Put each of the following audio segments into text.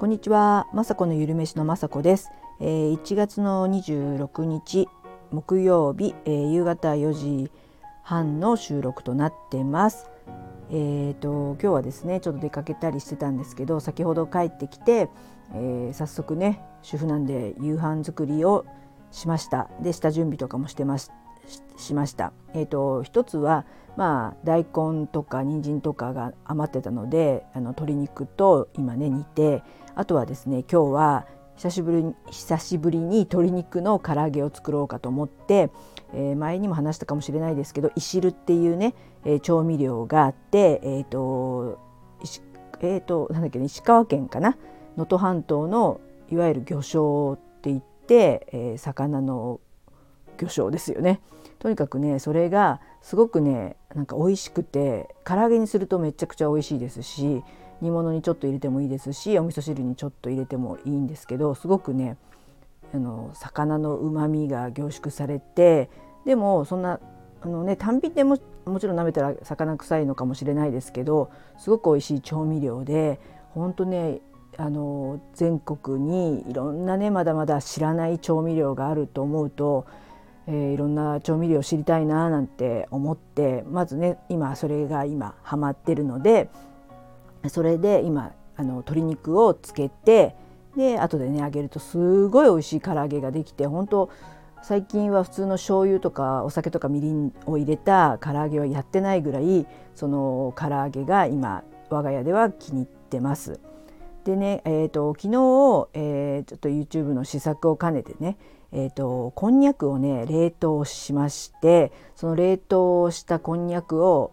こんにちは、まさこのゆるめしのまさこです、えー、1月の26日木曜日、えー、夕方4時半の収録となってます。えーと、今日はですねちょっと出かけたりしてたんですけど先ほど帰ってきて、えー、早速ね主婦なんで夕飯作りをしましたで下準備とかもしてますしました。えーと、一つはまあ大根とか人参とかが余ってたのであの鶏肉と今ね煮てあとはですね今日は久しぶりに久しぶりに鶏肉の唐揚げを作ろうかと思って、えー、前にも話したかもしれないですけどいしるっていうね、えー、調味料があってえっ、ー、とえーと、なんだっけ、ね、石川県かな？能登半島のいわゆる魚礁って言って、えー、魚の魚礁ですよね。とにかくねそれがすごくねなんか美味しくて唐揚げにするとめちゃくちゃ美味しいですし煮物にちょっと入れてもいいですしお味噌汁にちょっと入れてもいいんですけどすごくねあの魚のうまみが凝縮されてでもそんなあのね単品でももちろん舐めたら魚臭いのかもしれないですけどすごく美味しい調味料で本当ねあの全国にいろんなねまだまだ知らない調味料があると思うとえー、いろんな調味料を知りたいななんて思ってまずね今それが今ハマってるのでそれで今あの鶏肉をつけてで後でね揚げるとすごい美味しい唐揚げができて本当最近は普通の醤油とかお酒とかみりんを入れた唐揚げはやってないぐらいその唐揚げが今我が家では気に入ってます。でね、えーと、昨日、えー、ちょっと YouTube の試作を兼ねてねえーと、こんにゃくをね冷凍しましてその冷凍したこんにゃくを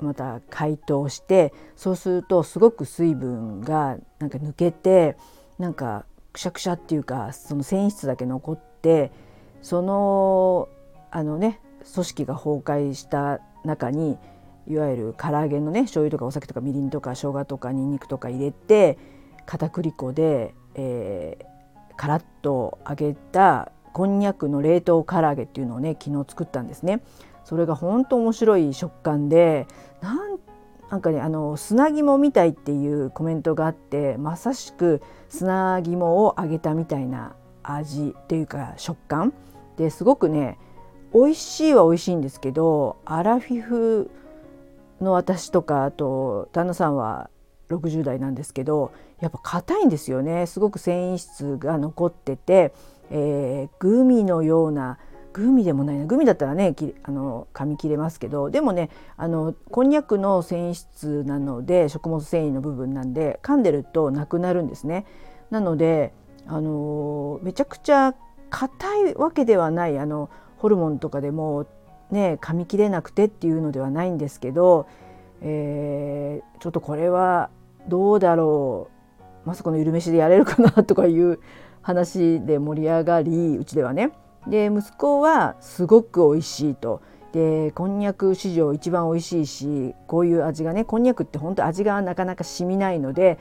また解凍してそうするとすごく水分がなんか抜けてなんかくしゃくしゃっていうかその繊維質だけ残ってそのあのね組織が崩壊した中にいわゆる唐揚げのね醤油とかお酒とかみりんとか生姜とかにんにくとか入れて片栗粉で、えー、カラッと揚げたこんにゃくの冷凍唐揚げっていうのをね昨日作ったんですね。それが本当面白い食感でなんなんかねあの砂肝みたいっていうコメントがあってまさしく砂肝を揚げたみたいな味っていうか食感。ですごくね美味しいは美味しいんですけどアラフィフの私とかあと旦那さんは60代なんですけどやっぱ硬いんですよね。すごく繊維質が残ってて、えー、グミのようなグミでもないな。グミだったらねあの噛み切れますけどでもねあのこんにゃくの繊維質なので食物繊維の部分なんで噛んでるとなくなるんですね。なのであのめちゃくちゃ硬いわけではないあのホルモンとかでもね噛み切れなくてっていうのではないんですけど、えー、ちょっとこれはどうだろう。まさかの緩めしでやれるかなとかいう話で盛り上がりうちではね。で息子はすごく美味しいとでこんにゃく史上一番美味しいしこういう味がねこんにゃくって本当味がなかなか染みないので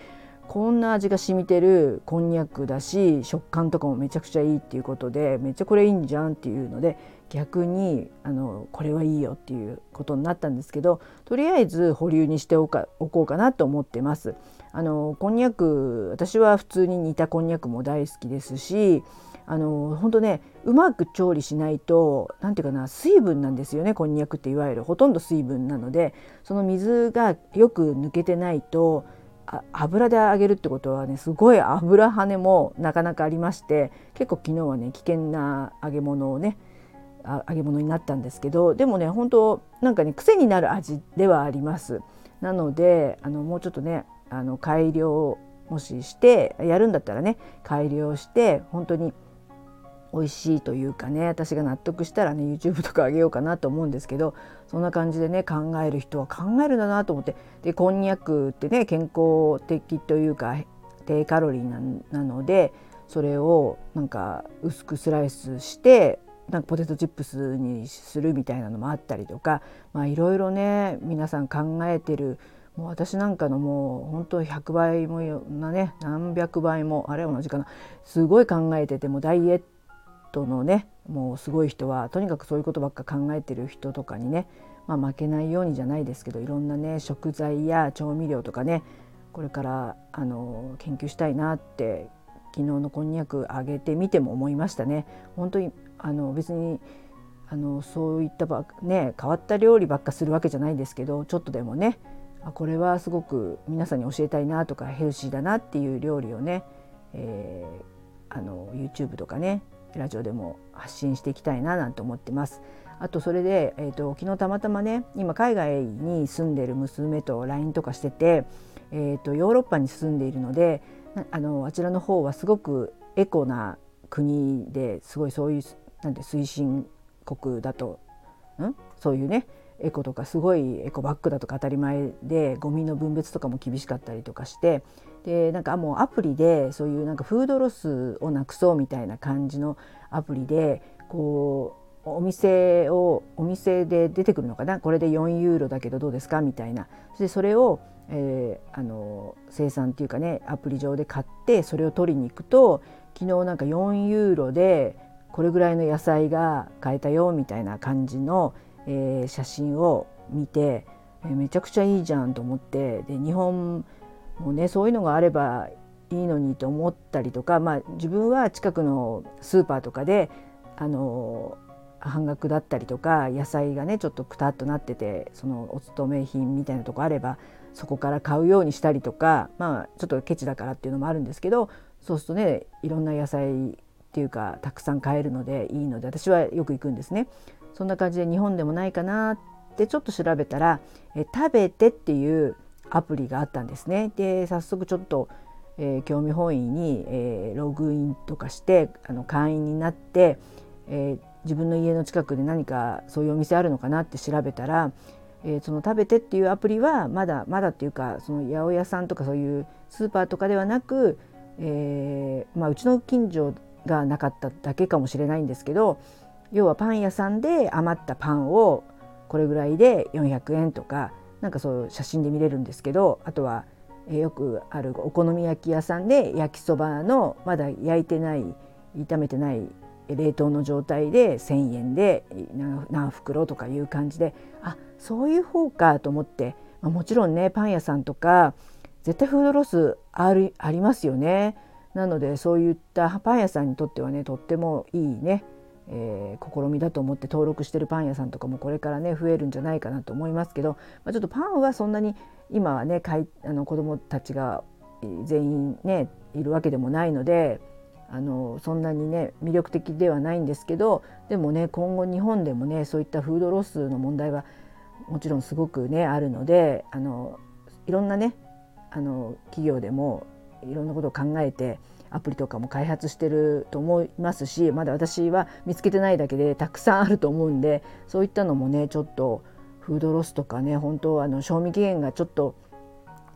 こんな味が染みてるこんにゃくだし食感とかもめちゃくちゃいいっていうことでめっちゃこれいいんじゃんっていうので逆にあのこれはいいよっていうことになったんですけどとりあえず保留にしておかおこうかなと思ってます。あのこんにゃく私は普通に煮たこんにゃくも大好きですしあの本当ねうまく調理しないと何て言うかな水分なんですよねこんにゃくっていわゆるほとんど水分なのでその水がよく抜けてないと油で揚げるってことはねすごい油跳ねもなかなかありまして結構昨日はね危険な揚げ物をね揚げ物になったんですけどでもね本当なんかね癖になる味ではあります。なのであのもうちょっとねあの改良もししてやるんだったらね改良して本当に美味しいというかね私が納得したらね YouTube とかあげようかなと思うんですけどそんな感じでね考える人は考えるんだなと思ってでこんにゃくってね健康的というか低カロリーなのでそれをなんか薄くスライスしてなんかポテトチップスにするみたいなのもあったりとかまあいろいろね皆さん考えてるもう私なんかのもう本当100倍もなね何百倍もあれ同じかなすごい考えててもダイエットのねもうすごい人はとにかくそういうことばっか考えてる人とかにね、まあ、負けないようにじゃないですけどいろんなね食材や調味料とかねこれからあの研究したいなって昨日のこんにゃくあげてみても思いましたね。本当にあの別にあのそういったばね変わった料理ばっかするわけじゃないですけどちょっとでもねあこれはすごく皆さんに教えたいなとかヘルシーだなっていう料理をね、えー、あの YouTube とかねラジオでも発信していきたいななんて思ってます。あとそれで、えーと、昨日たまたまね今海外に住んでる娘と LINE とかしてて、えーと、ヨーロッパに住んでいるのであのあちらの方はすごくエコな国ですごいそういうなんて推進国だとん？そういうねエコとかすごいエコバッグだとか当たり前でゴミの分別とかも厳しかったりとかしてでなんかもうアプリでそういうなんかフードロスをなくそうみたいな感じのアプリでこうお店をお店で出てくるのかな？これで4ユーロだけどどうですか？みたいな。そそれを、えー、あの生産っていうかねアプリ上で買ってそれを取りに行くと昨日なんか4ユーロでこれぐらいの野菜が買えたよみたいな感じの、えー、写真を見て、えー、めちゃくちゃいいじゃんと思ってで日本もうねそういうのがあればいいのにと思ったりとか、まあ、自分は近くのスーパーとかであの半額だったりとか野菜がねちょっとくたっとなっててそのお勤め品みたいなとこあればそこから買うようにしたりとかまあちょっとケチだからっていうのもあるんですけどそうするとねいろんな野菜っていうかたくさん買えるのでいいので私はよく行くんですね。そんな感じで日本でもないかなってちょっと調べたら「え食べて」っていうアプリがあったんですね。で早速ちょっと、えー、興味本位に、えー、ログインとかしてあの会員になって、えー、自分の家の近くで何かそういうお店あるのかなって調べたら、えー、その食べてっていうアプリはまだまだっていうかその八百屋さんとかそういうスーパーとかではなく、えーまあ、うちの近所がなかっただけかもしれないんですけど要はパン屋さんで余ったパンをこれぐらいで400円とかなんかそう写真で見れるんですけどあとは、え、よくあるお好み焼き屋さんで焼きそばのまだ焼いてない炒めてない冷凍の状態で1,000円で何袋とかいう感じであそういう方かと思って、まあ、もちろんねパン屋さんとか絶対フードロスあるありますよね。なのでそういったパン屋さんにとってはねとってもいいね、えー、試みだと思って登録してるパン屋さんとかもこれからね増えるんじゃないかなと思いますけど、まあ、ちょっとパンはそんなに今はねかいあの子どもたちが全員ねいるわけでもないのであのそんなにね魅力的ではないんですけどでもね今後日本でもねそういったフードロスの問題はもちろんすごくねあるのであのいろんなねあの企業でもいろんなことを考えてアプリとかも開発してると思いますしまだ私は見つけてないだけでたくさんあると思うんでそういったのもねちょっとフードロスとかね本当あの賞味期限がちょっと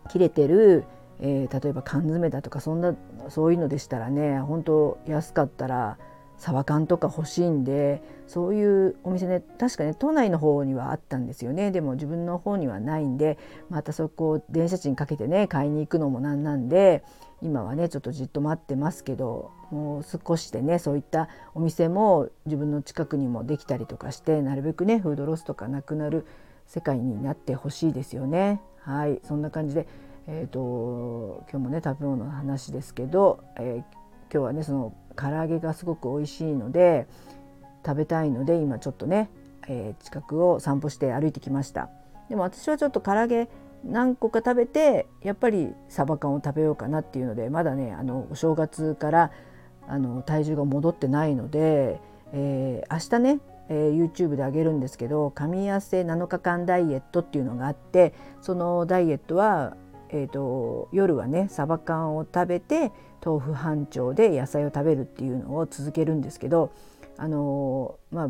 切れてるえー、例えば缶詰だとかそんなそういうのでしたらね本当安かったらサバ缶とか欲しいんでそういうお店ね確かね都内の方にはあったんですよねでも自分の方にはないんでまたそこを電車賃かけてね買いに行くのもなんなんで今はねちょっとじっと待ってますけどもう少しでねそういったお店も自分の近くにもできたりとかしてなるべくねフードロスとかなくなる世界になってほしいですよね。はいそんな感じでえーと、今日もね食べ物の話ですけど、えー、今日はねその唐揚げがすごく美味しいので食べたいので今ちょっとね、えー、近くを散歩して歩いてきました。でも私はちょっと唐揚げ何個か食べてやっぱりサバ缶を食べようかなっていうのでまだねあのお正月からあの体重が戻ってないので、えー、明日ねえー、YouTube であげるんですけど噛み合わせ7日間ダイエットっていうのがあってそのダイエットはえーと、夜はねサバ缶を食べて豆腐半丁で野菜を食べるっていうのを続けるんですけどあのー、まあ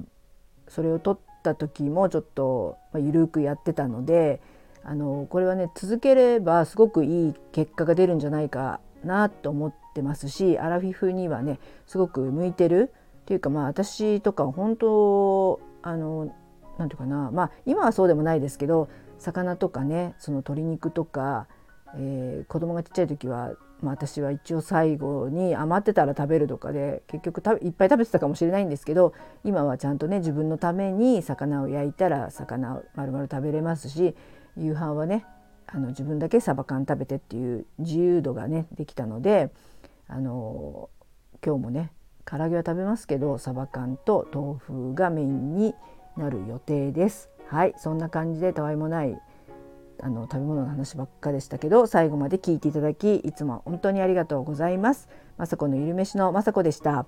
それを取った時もちょっと、まあ、緩くやってたのであのー、これはね続ければすごくいい結果が出るんじゃないかなと思ってますしアラフィフにはねすごく向いてる。っていうかまあ私とか本当あの何て言うかなまあ今はそうでもないですけど魚とかねその鶏肉とかえー、子供がちっちゃい時は、まあ、私は一応最後に余ってたら食べるとかで結局いっぱい食べてたかもしれないんですけど今はちゃんとね自分のために魚を焼いたら魚を丸々食べれますし夕飯はねあの自分だけサバ缶食べてっていう自由度がねできたのであの今日もね唐揚げは食べますけどサバ缶と豆腐がメインになる予定です。はいそんな感じでたわいもないあの食べ物の話ばっかでしたけど最後まで聞いていただきいつも本当にありがとうございます。まさこのゆるめしのまさこでした。